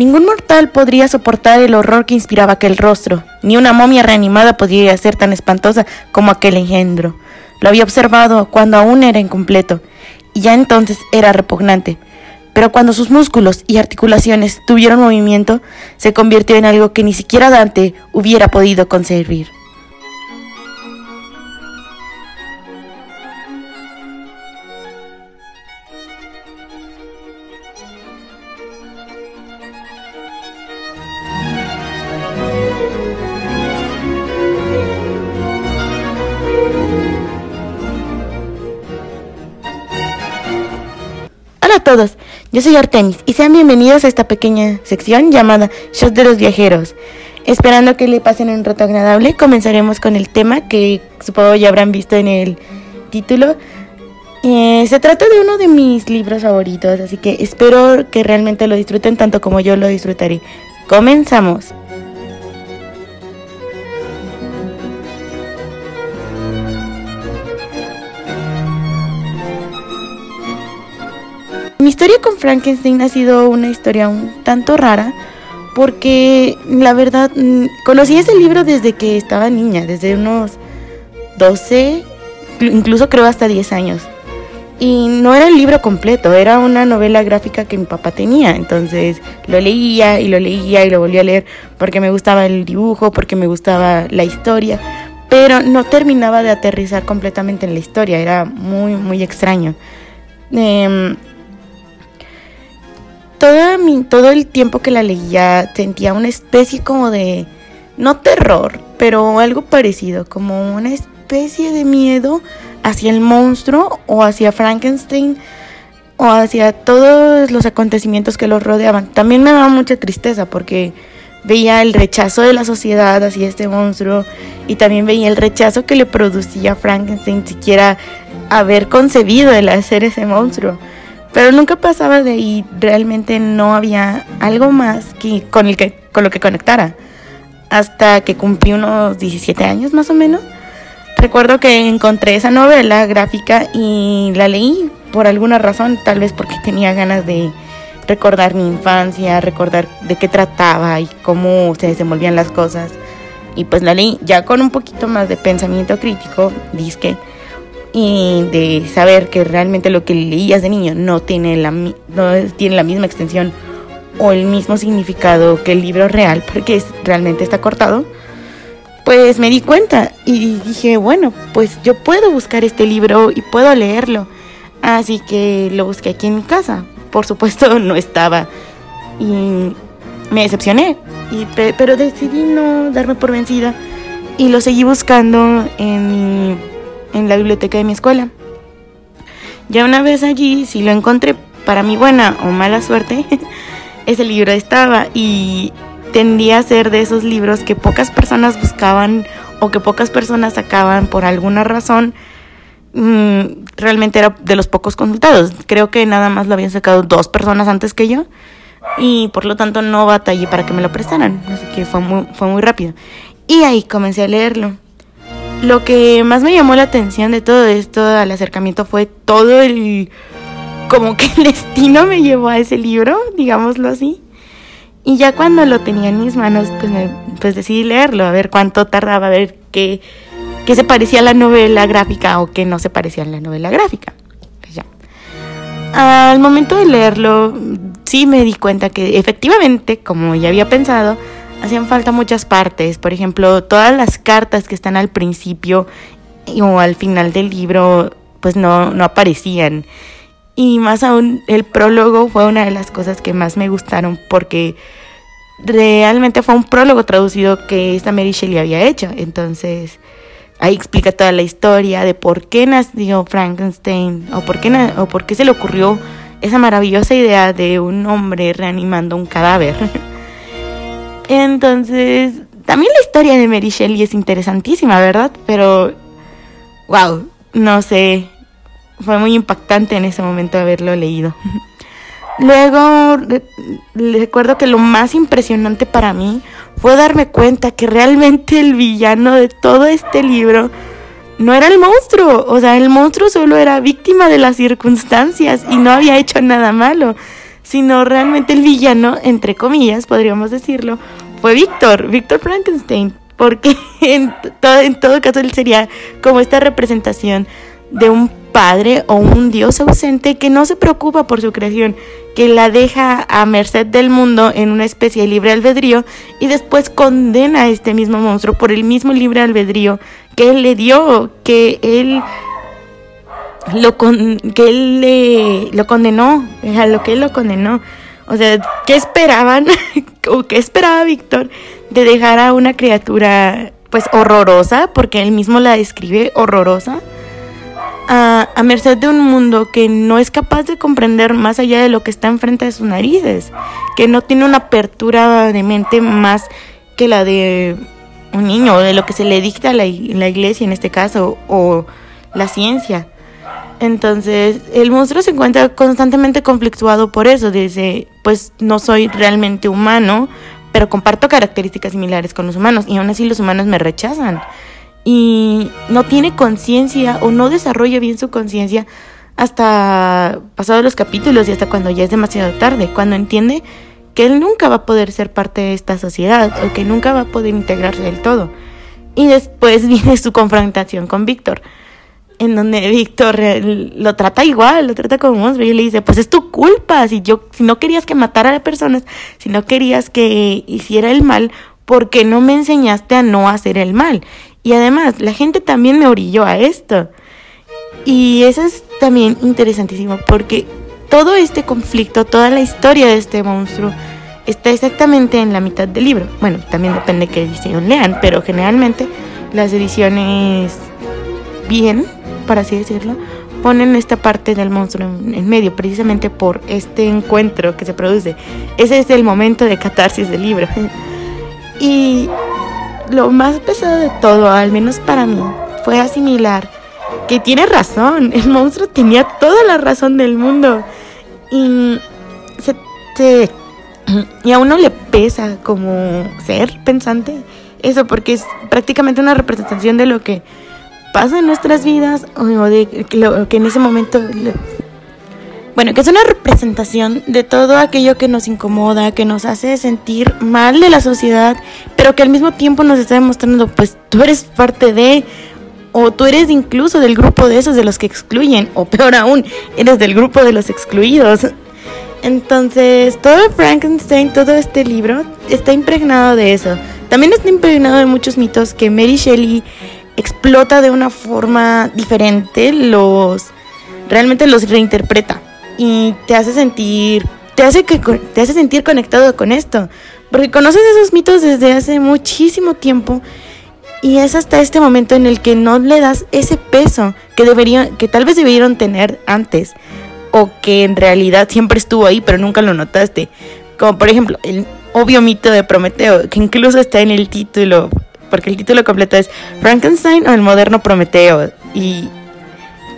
Ningún mortal podría soportar el horror que inspiraba aquel rostro, ni una momia reanimada podría ser tan espantosa como aquel engendro. Lo había observado cuando aún era incompleto, y ya entonces era repugnante. Pero cuando sus músculos y articulaciones tuvieron movimiento, se convirtió en algo que ni siquiera Dante hubiera podido concebir. Todos, yo soy Artemis y sean bienvenidos a esta pequeña sección llamada Shows de los Viajeros. Esperando que le pasen un rato agradable, comenzaremos con el tema que supongo ya habrán visto en el título. Eh, se trata de uno de mis libros favoritos, así que espero que realmente lo disfruten tanto como yo lo disfrutaré. Comenzamos. Historia con Frankenstein ha sido una historia un tanto rara porque la verdad mm, conocí ese libro desde que estaba niña, desde unos 12, incluso creo hasta 10 años. Y no era el libro completo, era una novela gráfica que mi papá tenía. Entonces lo leía y lo leía y lo volvía a leer porque me gustaba el dibujo, porque me gustaba la historia. Pero no terminaba de aterrizar completamente en la historia, era muy, muy extraño. Eh, todo, mi, todo el tiempo que la leía sentía una especie como de, no terror, pero algo parecido, como una especie de miedo hacia el monstruo o hacia Frankenstein o hacia todos los acontecimientos que los rodeaban. También me daba mucha tristeza porque veía el rechazo de la sociedad hacia este monstruo y también veía el rechazo que le producía Frankenstein siquiera haber concebido el hacer ese monstruo. Pero nunca pasaba de ahí, realmente no había algo más que con, el que, con lo que conectara. Hasta que cumplí unos 17 años más o menos. Recuerdo que encontré esa novela gráfica y la leí por alguna razón, tal vez porque tenía ganas de recordar mi infancia, recordar de qué trataba y cómo se desenvolvían las cosas. Y pues la leí ya con un poquito más de pensamiento crítico, disque y de saber que realmente lo que leías de niño no tiene la, no tiene la misma extensión o el mismo significado que el libro real, porque realmente está cortado, pues me di cuenta y dije, bueno, pues yo puedo buscar este libro y puedo leerlo. Así que lo busqué aquí en mi casa. Por supuesto no estaba y me decepcioné, y, pero decidí no darme por vencida y lo seguí buscando en mi en la biblioteca de mi escuela. Ya una vez allí, si lo encontré para mi buena o mala suerte, ese libro estaba y tendía a ser de esos libros que pocas personas buscaban o que pocas personas sacaban por alguna razón. Mm, realmente era de los pocos consultados. Creo que nada más lo habían sacado dos personas antes que yo y por lo tanto no batallé para que me lo prestaran. Así que fue muy, fue muy rápido. Y ahí comencé a leerlo. Lo que más me llamó la atención de todo esto al acercamiento fue todo el... como que el destino me llevó a ese libro, digámoslo así. Y ya cuando lo tenía en mis manos, pues, me, pues decidí leerlo, a ver cuánto tardaba, a ver qué, se parecía a la novela gráfica o qué no se parecía a la novela gráfica. Pues ya. Al momento de leerlo, sí me di cuenta que efectivamente, como ya había pensado, hacían falta muchas partes. Por ejemplo, todas las cartas que están al principio o al final del libro, pues no, no aparecían. Y más aún, el prólogo fue una de las cosas que más me gustaron porque realmente fue un prólogo traducido que esta Mary Shelley había hecho. Entonces, ahí explica toda la historia de por qué nació Frankenstein o por qué, o por qué se le ocurrió esa maravillosa idea de un hombre reanimando un cadáver. Entonces, también la historia de Mary Shelley es interesantísima, ¿verdad? Pero, wow, no sé, fue muy impactante en ese momento haberlo leído. Luego, recuerdo que lo más impresionante para mí fue darme cuenta que realmente el villano de todo este libro no era el monstruo. O sea, el monstruo solo era víctima de las circunstancias y no había hecho nada malo sino realmente el villano, entre comillas, podríamos decirlo, fue Víctor, Víctor Frankenstein, porque en todo, en todo caso él sería como esta representación de un padre o un dios ausente que no se preocupa por su creación, que la deja a merced del mundo en una especie de libre albedrío y después condena a este mismo monstruo por el mismo libre albedrío que él le dio, que él lo que él le lo condenó, a lo que él lo condenó. O sea, ¿qué esperaban o qué esperaba Víctor de dejar a una criatura pues horrorosa, porque él mismo la describe horrorosa? a, merced de un mundo que no es capaz de comprender más allá de lo que está enfrente de sus narices, que no tiene una apertura de mente más que la de un niño, de lo que se le dicta a la, la iglesia en este caso, o la ciencia. Entonces, el monstruo se encuentra constantemente conflictuado por eso, dice, pues no soy realmente humano, pero comparto características similares con los humanos y aún así los humanos me rechazan y no tiene conciencia o no desarrolla bien su conciencia hasta pasados los capítulos y hasta cuando ya es demasiado tarde, cuando entiende que él nunca va a poder ser parte de esta sociedad o que nunca va a poder integrarse del todo. Y después viene su confrontación con Víctor, en donde Víctor lo trata igual, lo trata como monstruo y le dice, pues es tu culpa, si yo si no querías que matara a personas, si no querías que hiciera el mal, ¿por qué no me enseñaste a no hacer el mal? Y además, la gente también me orilló a esto. Y eso es también interesantísimo porque todo este conflicto, toda la historia de este monstruo está exactamente en la mitad del libro. Bueno, también depende de qué edición lean, pero generalmente las ediciones bien, para así decirlo, ponen esta parte del monstruo en, en, medio, precisamente por este encuentro que se produce. Ese es el momento de catarsis del libro. y lo más pesado de todo, al menos para mí, fue asimilar que tiene razón. El monstruo tenía toda la razón del mundo. Y, se, y a uno le pesa como ser pensante eso, porque es prácticamente una representación de lo que pasa en nuestras vidas o de lo que en ese momento bueno, que es una representación de todo aquello que nos incomoda, que nos hace sentir mal de la sociedad, pero que al mismo tiempo nos está demostrando, pues tú eres parte de, o tú eres incluso del grupo de esos de los que excluyen, o peor aún, eres del grupo de los excluidos. Entonces, todo Frankenstein, todo este libro, está impregnado de eso. También está impregnado de muchos mitos que Mary Shelley explota de una forma diferente, los realmente los reinterpreta y te hace sentir, te hace, que, te hace sentir conectado con esto, porque conoces esos mitos desde hace muchísimo tiempo y es hasta este momento en el que no le das ese peso que deberían, que tal vez debieron tener antes o que en realidad siempre estuvo ahí pero nunca lo notaste. Como por ejemplo el obvio mito de Prometeo, que incluso está en el título, porque el título completo es Frankenstein o el moderno Prometeo. Y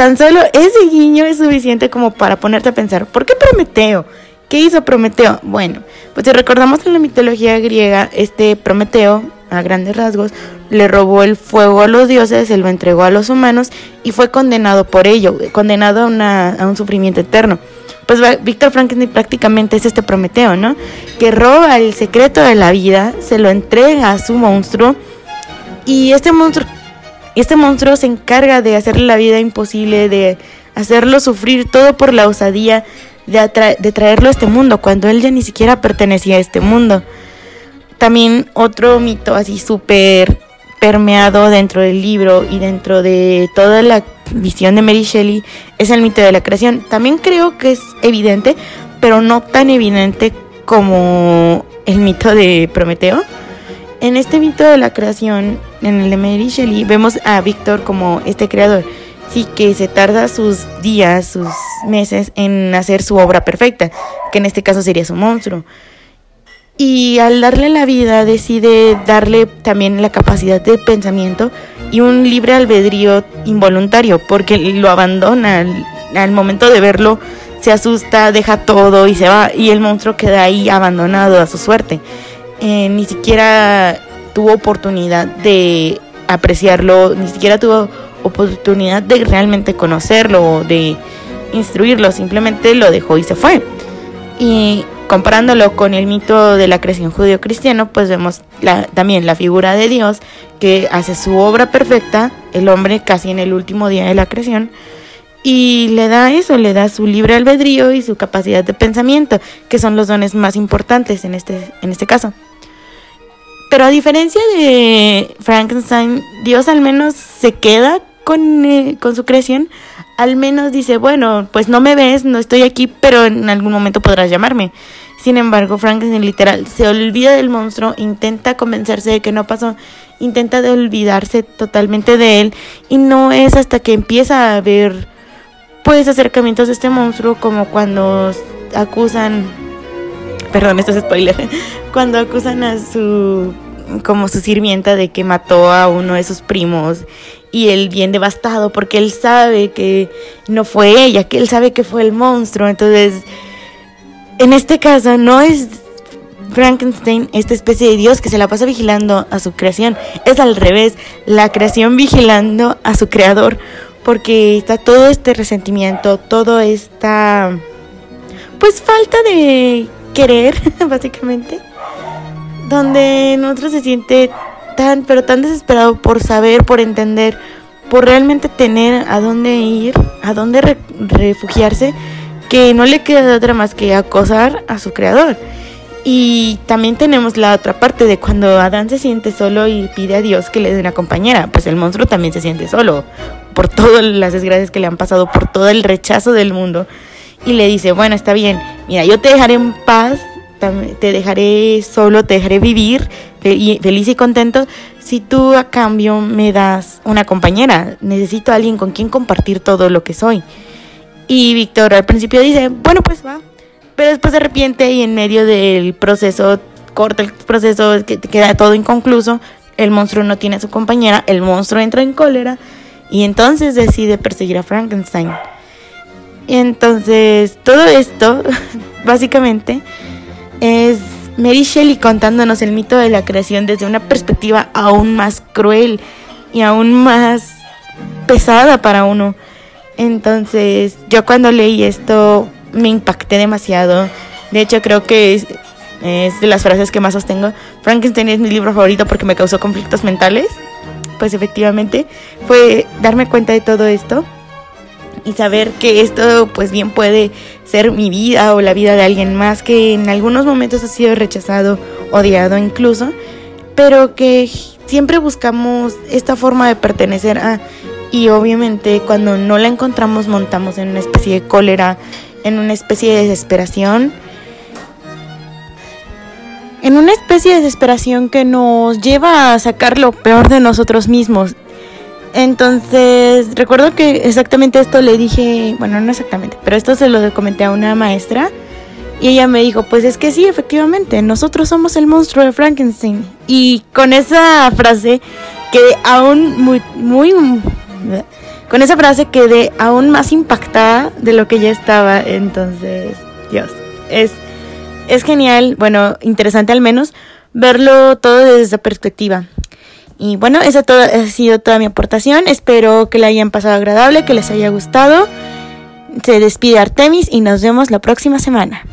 Tan solo ese guiño es suficiente como para ponerte a pensar, ¿por qué Prometeo? ¿Qué hizo Prometeo? Bueno, pues si recordamos en la mitología griega, este Prometeo, a grandes rasgos, le robó el fuego a los dioses, se lo entregó a los humanos y fue condenado por ello, condenado a, a un sufrimiento eterno. Pues Víctor Frankenstein prácticamente es este Prometeo, ¿no? Que roba el secreto de la vida, se lo entrega a su monstruo y este monstruo este monstruo se encarga de hacerle la vida imposible, de hacerlo sufrir todo por la osadía de, de traerlo a este mundo, cuando él ya ni siquiera pertenecía a este mundo. También otro mito así súper permeado dentro del libro y dentro de toda la visión de Mary Shelley es el mito de la creación. También creo que es evidente, pero no tan evidente como el mito de Prometeo. En este mito de la creación, en el de Mary Shelley, vemos a Víctor como este creador, sí que se tarda sus días, sus meses en hacer su obra perfecta, que en este caso sería su monstruo. Y al darle la vida decide darle también la capacidad de pensamiento y un libre albedrío involuntario, porque lo abandona al, momento de verlo, se asusta, deja todo y se va, y el monstruo queda ahí abandonado a su suerte. Eh, ni siquiera tuvo oportunidad de apreciarlo, ni siquiera tuvo oportunidad de realmente conocerlo o de instruirlo, simplemente lo dejó y se fue. Y comparándolo con el mito de la creación judío-cristiano, pues vemos la, también la figura de Dios que hace su obra perfecta, el hombre casi en el último día de la creación, y le da eso, le da su libre albedrío y su capacidad de pensamiento, que son los dones más importantes en este, en este caso. Pero a diferencia de Frankenstein, Dios al menos se queda con, eh, con su creación, al menos dice, bueno, pues no me ves, no estoy aquí, pero en algún momento podrás llamarme. Sin embargo, Frankenstein literal se olvida del monstruo, intenta convencerse de que no pasó, intenta olvidarse totalmente de él y no es hasta que empieza a ver pues acercamientos de este monstruo como cuando acusan perdón, esto es spoiler, cuando acusan a su como su sirvienta de que mató a uno de sus primos y él bien devastado porque él sabe que no fue ella, que él sabe que fue el monstruo. Entonces, en este caso no es Frankenstein esta especie de Dios que se la pasa vigilando a su creación, es al revés, la creación vigilando a su creador porque está todo este resentimiento, todo esta pues falta de querer, básicamente, donde nosotros se siente tan, pero tan desesperado por saber, por entender, por realmente tener a dónde ir, a dónde refugiarse, que no le queda otra más que acosar a su creador. Y también tenemos la otra parte de cuando Adán se siente solo y pide a Dios que le dé una compañera, pues el monstruo también se siente solo por todas las desgracias que le han pasado, por todo el rechazo del mundo. Y le dice, bueno, está bien, mira, yo te dejaré en paz, te dejaré solo, te dejaré vivir feliz y contento si tú a cambio me das una compañera. Necesito a alguien con quien compartir todo lo que soy. Y Víctor al principio dice, bueno, pues va. Pero después se arrepiente y en medio del proceso, corta el proceso, que queda todo inconcluso. El monstruo no tiene a su compañera, el monstruo entra en cólera y entonces decide perseguir a Frankenstein. Y entonces todo esto, básicamente, es Mary Shelley contándonos el mito de la creación desde una perspectiva aún más cruel y aún más pesada para uno. Entonces, yo cuando leí esto me impacté demasiado. De hecho, creo que es, es de las frases que más sostengo. Frankenstein es mi libro favorito porque me causó conflictos mentales. Pues efectivamente, fue darme cuenta de todo esto y saber que esto pues bien puede ser mi vida o la vida de alguien más que en algunos momentos ha sido rechazado, odiado incluso, pero que siempre buscamos esta forma de pertenecer a y obviamente cuando no la encontramos montamos en una especie de cólera, en una especie de desesperación, en una especie de desesperación que nos lleva a sacar lo peor de nosotros mismos entonces, recuerdo que exactamente esto le dije, bueno, no exactamente, pero esto se lo comenté a una maestra y ella me dijo, pues es que sí, efectivamente, nosotros somos el monstruo de Frankenstein. Y con esa frase quedé aún muy, muy, con esa frase quedé aún más impactada de lo que ya estaba. Entonces, Dios, es, es genial, bueno, interesante al menos verlo todo desde esa perspectiva. Y bueno, esa ha sido toda mi aportación. Espero que la hayan pasado agradable, que les haya gustado. Se despide Artemis y nos vemos la próxima semana.